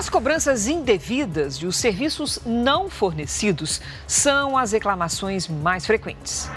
As cobranças indevidas e os serviços não fornecidos são as reclamações mais frequentes.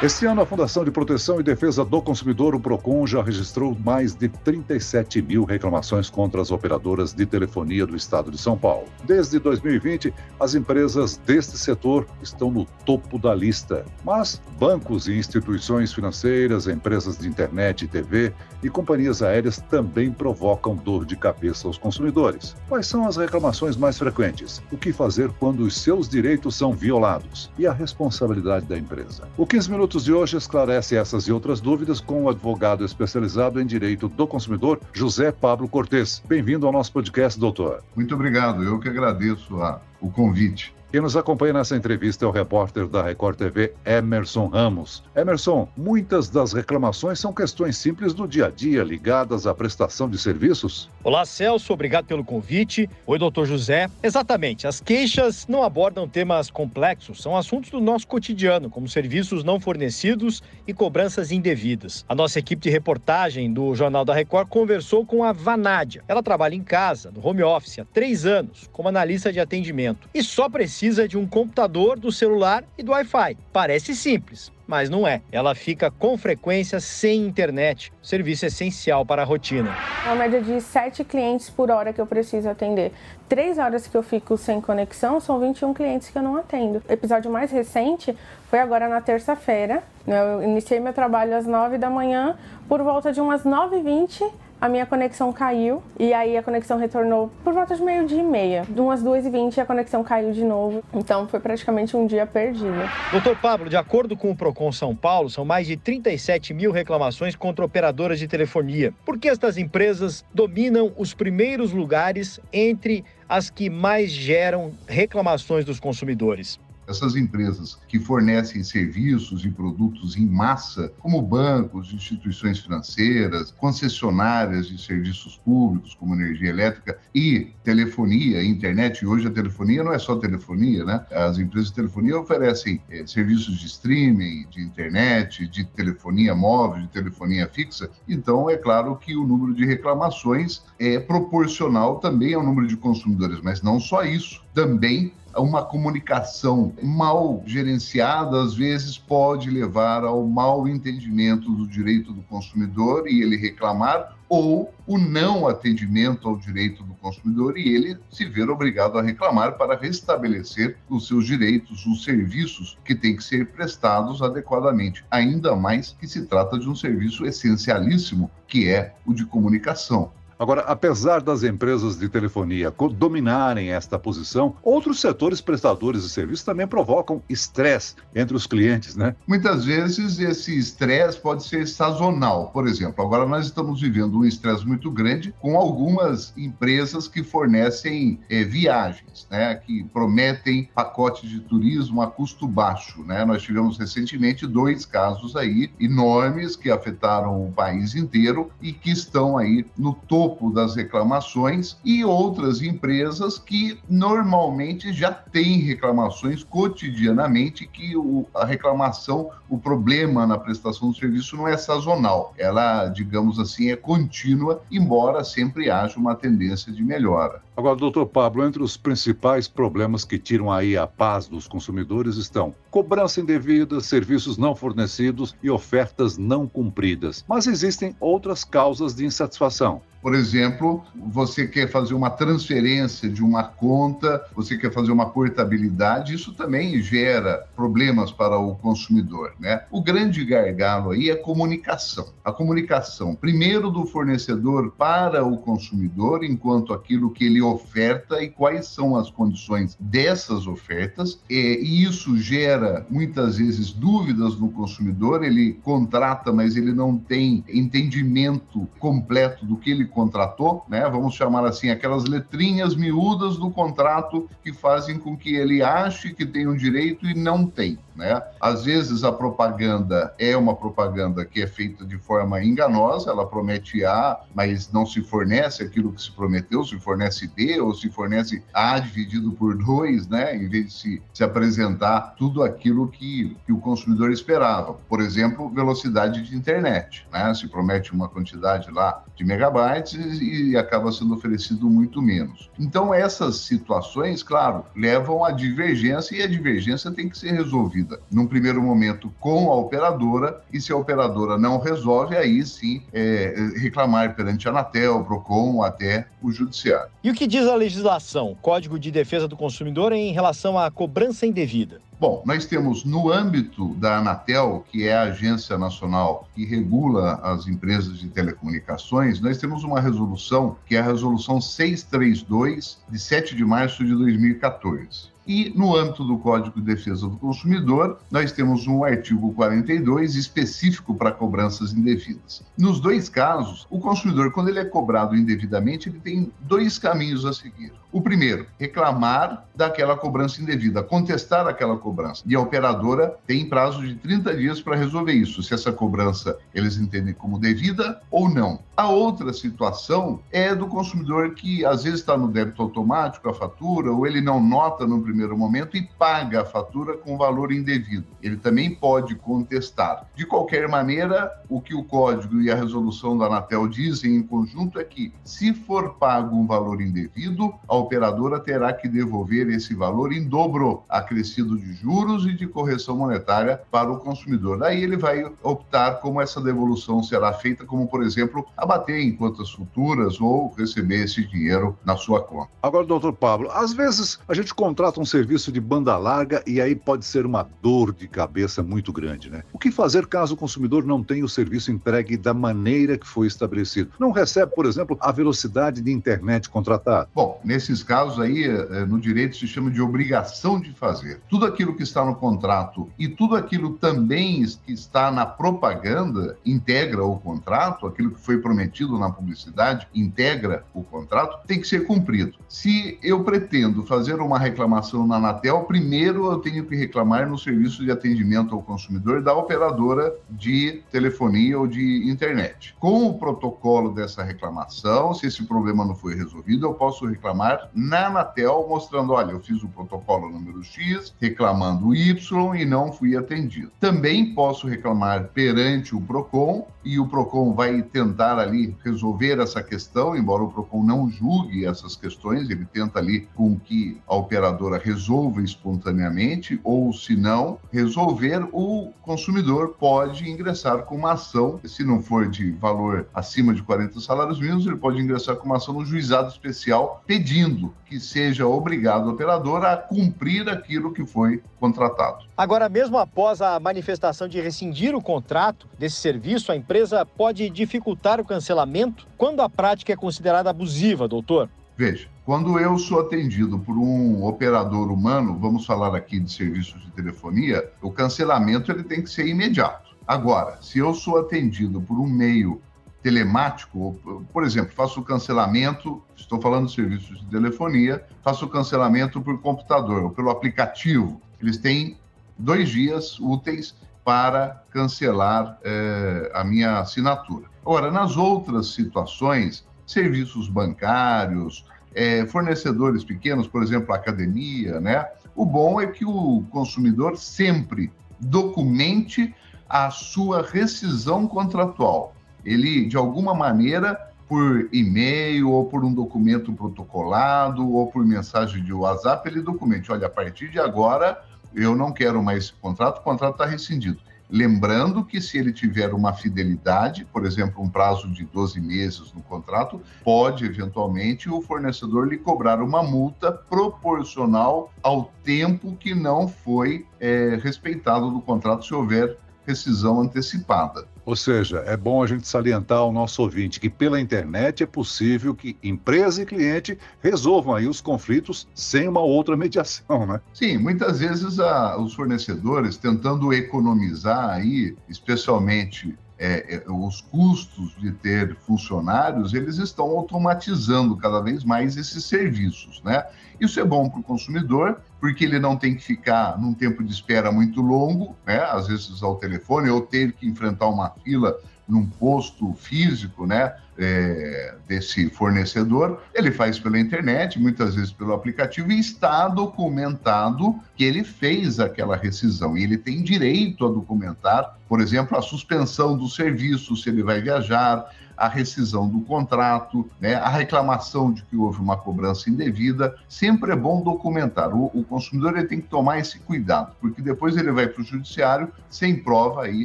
Este ano, a Fundação de Proteção e Defesa do Consumidor, o PROCON, já registrou mais de 37 mil reclamações contra as operadoras de telefonia do estado de São Paulo. Desde 2020, as empresas deste setor estão no topo da lista. Mas bancos e instituições financeiras, empresas de internet e TV e companhias aéreas também provocam dor de cabeça aos consumidores. Quais são as reclamações mais frequentes? O que fazer quando os seus direitos são violados? E a responsabilidade da empresa? O 15 minutos de hoje esclarece essas e outras dúvidas com o advogado especializado em direito do consumidor, José Pablo Cortes. Bem-vindo ao nosso podcast, doutor. Muito obrigado. Eu que agradeço a, o convite. Quem nos acompanha nessa entrevista é o repórter da Record TV, Emerson Ramos. Emerson, muitas das reclamações são questões simples do dia a dia ligadas à prestação de serviços? Olá, Celso, obrigado pelo convite. Oi, doutor José. Exatamente, as queixas não abordam temas complexos, são assuntos do nosso cotidiano, como serviços não fornecidos e cobranças indevidas. A nossa equipe de reportagem do Jornal da Record conversou com a Vanádia. Ela trabalha em casa, no home office, há três anos, como analista de atendimento, e só precisa de um computador, do celular e do Wi-Fi. Parece simples, mas não é. Ela fica com frequência sem internet, serviço essencial para a rotina. É uma média de 7 clientes por hora que eu preciso atender. Três horas que eu fico sem conexão são 21 clientes que eu não atendo. O episódio mais recente foi agora na terça-feira. Eu iniciei meu trabalho às 9 da manhã, por volta de umas 9h20 a minha conexão caiu e aí a conexão retornou por volta de meio dia e meia. De umas 2h20 a conexão caiu de novo. Então foi praticamente um dia perdido. Doutor Pablo, de acordo com o Procon São Paulo, são mais de 37 mil reclamações contra operadoras de telefonia. Por que estas empresas dominam os primeiros lugares entre as que mais geram reclamações dos consumidores? Essas empresas que fornecem serviços e produtos em massa, como bancos, instituições financeiras, concessionárias de serviços públicos, como energia elétrica e telefonia, internet. E hoje a telefonia não é só telefonia, né? As empresas de telefonia oferecem é, serviços de streaming, de internet, de telefonia móvel, de telefonia fixa. Então, é claro que o número de reclamações é proporcional também ao número de consumidores, mas não só isso. Também uma comunicação mal gerenciada, às vezes, pode levar ao mal entendimento do direito do consumidor e ele reclamar, ou o não atendimento ao direito do consumidor e ele se ver obrigado a reclamar para restabelecer os seus direitos, os serviços que têm que ser prestados adequadamente. Ainda mais que se trata de um serviço essencialíssimo, que é o de comunicação. Agora, apesar das empresas de telefonia dominarem esta posição, outros setores prestadores de serviços também provocam estresse entre os clientes, né? Muitas vezes esse estresse pode ser sazonal. Por exemplo, agora nós estamos vivendo um estresse muito grande com algumas empresas que fornecem é, viagens, né? Que prometem pacotes de turismo a custo baixo, né? Nós tivemos recentemente dois casos aí enormes que afetaram o país inteiro e que estão aí no topo topo das reclamações e outras empresas que normalmente já têm reclamações cotidianamente que o, a reclamação, o problema na prestação do serviço não é sazonal, ela, digamos assim, é contínua, embora sempre haja uma tendência de melhora. Agora, doutor Pablo, entre os principais problemas que tiram aí a paz dos consumidores estão cobrança indevida, serviços não fornecidos e ofertas não cumpridas. Mas existem outras causas de insatisfação. Por exemplo, você quer fazer uma transferência de uma conta, você quer fazer uma portabilidade, isso também gera problemas para o consumidor, né? O grande gargalo aí é a comunicação. A comunicação, primeiro do fornecedor para o consumidor, enquanto aquilo que ele oferta e quais são as condições dessas ofertas, e isso gera muitas vezes dúvidas no consumidor, ele contrata, mas ele não tem entendimento completo do que ele contratou, né? Vamos chamar assim, aquelas letrinhas miúdas do contrato que fazem com que ele ache que tem um direito e não tem. Né? Às vezes a propaganda é uma propaganda que é feita de forma enganosa, ela promete A, mas não se fornece aquilo que se prometeu, se fornece B ou se fornece A dividido por 2, né? Em vez de se, se apresentar tudo aquilo que, que o consumidor esperava. Por exemplo, velocidade de internet, né? Se promete uma quantidade lá de megabytes e, e acaba sendo oferecido muito menos. Então, essas situações, claro, levam à divergência e a divergência tem que ser resolvida num primeiro momento com a operadora e se a operadora não resolve, aí sim é, reclamar perante a Anatel, Procon, até o judiciário. E o que diz a legislação, Código de Defesa do Consumidor, em relação à cobrança indevida? Bom, nós temos no âmbito da Anatel, que é a agência nacional que regula as empresas de telecomunicações, nós temos uma resolução, que é a resolução 632, de 7 de março de 2014. E no âmbito do Código de Defesa do Consumidor, nós temos um artigo 42 específico para cobranças indevidas. Nos dois casos, o consumidor, quando ele é cobrado indevidamente, ele tem dois caminhos a seguir. O primeiro, reclamar daquela cobrança indevida, contestar aquela cobrança. E a operadora tem prazo de 30 dias para resolver isso, se essa cobrança eles entendem como devida ou não. A outra situação é do consumidor que às vezes está no débito automático a fatura, ou ele não nota no primeiro momento e paga a fatura com valor indevido. Ele também pode contestar. De qualquer maneira, o que o código e a resolução da Anatel dizem em conjunto é que, se for pago um valor indevido, a operadora terá que devolver esse valor em dobro, acrescido de juros e de correção monetária para o consumidor. Daí ele vai optar como essa devolução será feita, como, por exemplo, abater em contas futuras ou receber esse dinheiro na sua conta. Agora, doutor Pablo, às vezes a gente contrata um serviço de banda larga e aí pode ser uma dor de cabeça muito grande, né? O que fazer caso o consumidor não tenha o serviço entregue da maneira que foi estabelecido? Não recebe, por exemplo, a velocidade de internet contratada? Bom, nesses casos aí, eh, no direito se chama de obrigação de fazer. Tudo aquilo que está no contrato e tudo aquilo também que está na propaganda integra o contrato, aquilo que foi prometido na publicidade integra o contrato, tem que ser cumprido. Se eu pretendo fazer uma reclamação na Anatel, primeiro eu tenho que reclamar no serviço de atendimento ao consumidor da operadora de telefonia ou de internet. Com o protocolo dessa reclamação, se esse problema não foi resolvido, eu posso reclamar na Anatel, mostrando: olha, eu fiz o protocolo número X, reclamando Y e não fui atendido. Também posso reclamar perante o PROCON e o PROCON vai tentar ali resolver essa questão, embora o PROCON não julgue essas questões, ele tenta ali com que a operadora resolva espontaneamente, ou se não resolver, o consumidor pode ingressar com uma ação, se não for de valor acima de 40 salários mínimos, ele pode ingressar com uma ação no juizado especial pedindo que seja obrigado o operador a cumprir aquilo que foi contratado. Agora, mesmo após a manifestação de rescindir o contrato desse serviço, a empresa pode dificultar o cancelamento quando a prática é considerada abusiva, doutor? Veja, quando eu sou atendido por um operador humano, vamos falar aqui de serviços de telefonia, o cancelamento ele tem que ser imediato. Agora, se eu sou atendido por um meio telemático, por exemplo, faço o cancelamento, estou falando de serviços de telefonia, faço o cancelamento por computador ou pelo aplicativo. Eles têm dois dias úteis para cancelar eh, a minha assinatura. Agora, nas outras situações, serviços bancários, eh, fornecedores pequenos, por exemplo, academia, né? O bom é que o consumidor sempre documente a sua rescisão contratual ele, de alguma maneira, por e-mail ou por um documento protocolado ou por mensagem de WhatsApp, ele documente, olha, a partir de agora eu não quero mais esse contrato, o contrato está rescindido. Lembrando que se ele tiver uma fidelidade, por exemplo, um prazo de 12 meses no contrato, pode eventualmente o fornecedor lhe cobrar uma multa proporcional ao tempo que não foi é, respeitado do contrato, se houver rescisão antecipada. Ou seja, é bom a gente salientar ao nosso ouvinte que pela internet é possível que empresa e cliente resolvam aí os conflitos sem uma outra mediação, né? Sim, muitas vezes a, os fornecedores tentando economizar aí, especialmente é, é, os custos de ter funcionários, eles estão automatizando cada vez mais esses serviços, né? Isso é bom para o consumidor, porque ele não tem que ficar num tempo de espera muito longo, né? Às vezes ao telefone, ou ter que enfrentar uma fila num posto físico, né? É, desse fornecedor, ele faz pela internet, muitas vezes pelo aplicativo, e está documentado que ele fez aquela rescisão. E ele tem direito a documentar, por exemplo, a suspensão do serviço, se ele vai viajar, a rescisão do contrato, né, a reclamação de que houve uma cobrança indevida. Sempre é bom documentar. O, o consumidor ele tem que tomar esse cuidado, porque depois ele vai para o judiciário sem prova, aí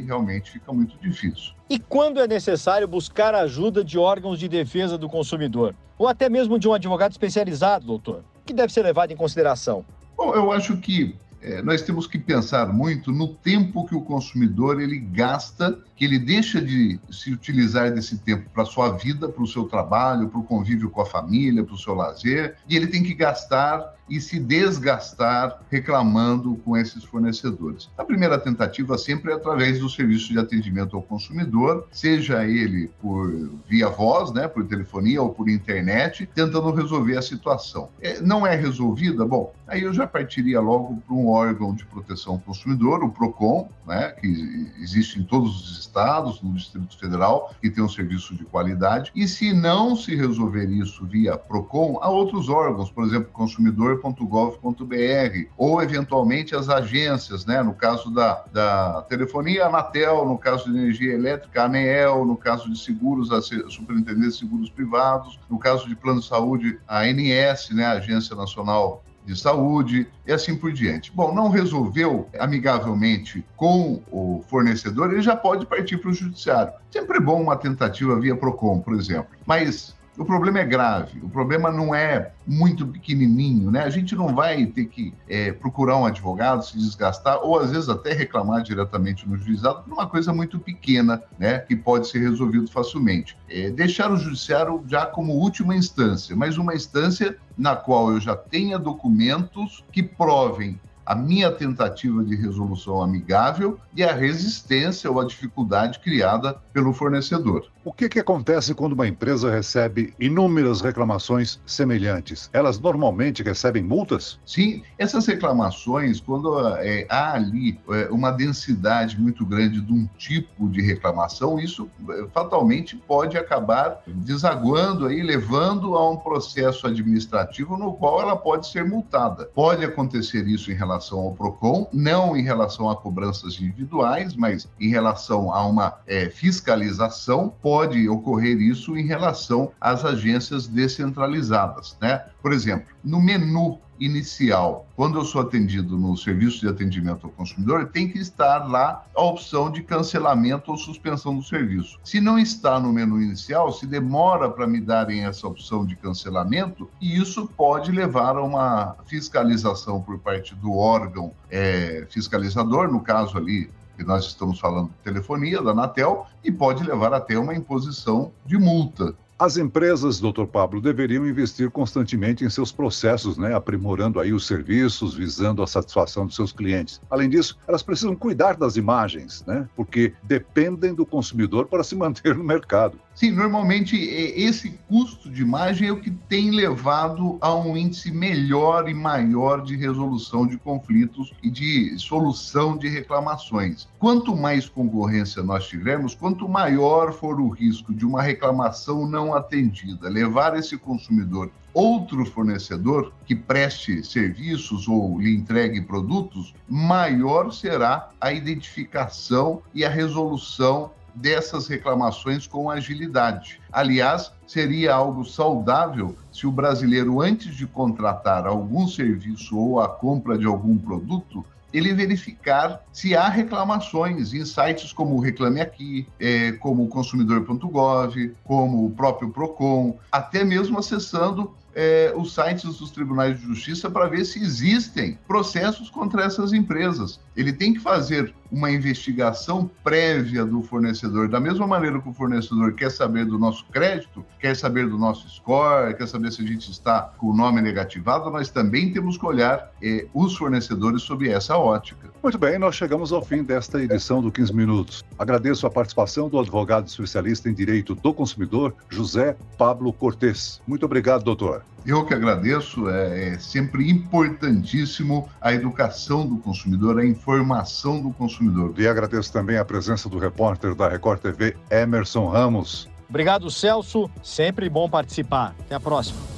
realmente fica muito difícil. E quando é necessário buscar a ajuda de órgãos de defesa do consumidor? Ou até mesmo de um advogado especializado, doutor? O que deve ser levado em consideração? Bom, eu acho que é, nós temos que pensar muito no tempo que o consumidor ele gasta, que ele deixa de se utilizar desse tempo para a sua vida, para o seu trabalho, para o convívio com a família, para o seu lazer, e ele tem que gastar e se desgastar reclamando com esses fornecedores. A primeira tentativa sempre é através do serviço de atendimento ao consumidor, seja ele por via voz, né, por telefonia ou por internet, tentando resolver a situação. É, não é resolvida? Bom, aí eu já partiria logo para um órgão de proteção ao consumidor, o PROCON, né, que existe em todos os estados, no Distrito Federal, e tem um serviço de qualidade. E se não se resolver isso via PROCON, há outros órgãos, por exemplo, consumidor.gov.br, ou eventualmente as agências, né, no caso da, da telefonia, a Anatel, no caso de energia elétrica, a ANEEL, no caso de seguros, a Superintendência de Seguros Privados, no caso de plano de saúde, a ANS, né, a Agência Nacional de saúde e assim por diante. Bom, não resolveu amigavelmente com o fornecedor, ele já pode partir para o judiciário. Sempre bom uma tentativa via PROCON, por exemplo. Mas o problema é grave, o problema não é muito pequenininho, né? A gente não vai ter que é, procurar um advogado, se desgastar, ou às vezes até reclamar diretamente no juizado por uma coisa muito pequena, né? Que pode ser resolvido facilmente. É, deixar o judiciário já como última instância, mas uma instância na qual eu já tenha documentos que provem a minha tentativa de resolução amigável e a resistência ou a dificuldade criada pelo fornecedor. O que, que acontece quando uma empresa recebe inúmeras reclamações semelhantes? Elas normalmente recebem multas? Sim, essas reclamações, quando é, há ali é, uma densidade muito grande de um tipo de reclamação, isso é, fatalmente pode acabar desaguando aí, levando a um processo administrativo no qual ela pode ser multada. Pode acontecer isso em relação ao PROCON, não em relação a cobranças individuais, mas em relação a uma é, fiscalização. Pode ocorrer isso em relação às agências descentralizadas, né? Por exemplo, no menu inicial, quando eu sou atendido no serviço de atendimento ao consumidor, tem que estar lá a opção de cancelamento ou suspensão do serviço. Se não está no menu inicial, se demora para me darem essa opção de cancelamento, e isso pode levar a uma fiscalização por parte do órgão é, fiscalizador, no caso ali que nós estamos falando de telefonia, da Anatel, e pode levar até uma imposição de multa. As empresas, doutor Pablo, deveriam investir constantemente em seus processos, né? aprimorando aí os serviços, visando a satisfação dos seus clientes. Além disso, elas precisam cuidar das imagens, né? porque dependem do consumidor para se manter no mercado. Sim, normalmente esse custo de imagem é o que tem levado a um índice melhor e maior de resolução de conflitos e de solução de reclamações. Quanto mais concorrência nós tivermos, quanto maior for o risco de uma reclamação não atendida, levar esse consumidor outro fornecedor que preste serviços ou lhe entregue produtos, maior será a identificação e a resolução dessas reclamações com agilidade. Aliás, seria algo saudável se o brasileiro, antes de contratar algum serviço ou a compra de algum produto, ele verificar se há reclamações em sites como Reclame Aqui, é, como consumidor.gov, como o próprio PROCON, até mesmo acessando é, os sites dos tribunais de justiça para ver se existem processos contra essas empresas. Ele tem que fazer uma investigação prévia do fornecedor, da mesma maneira que o fornecedor quer saber do nosso crédito, quer saber do nosso score, quer saber saber se a gente está com o nome negativado, nós também temos que olhar eh, os fornecedores sob essa ótica. Muito bem, nós chegamos ao fim desta edição do 15 Minutos. Agradeço a participação do advogado especialista em direito do consumidor, José Pablo Cortes. Muito obrigado, doutor. Eu que agradeço, é, é, sempre importantíssimo a educação do consumidor, a informação do consumidor. E agradeço também a presença do repórter da Record TV, Emerson Ramos. Obrigado, Celso. Sempre bom participar. Até a próxima.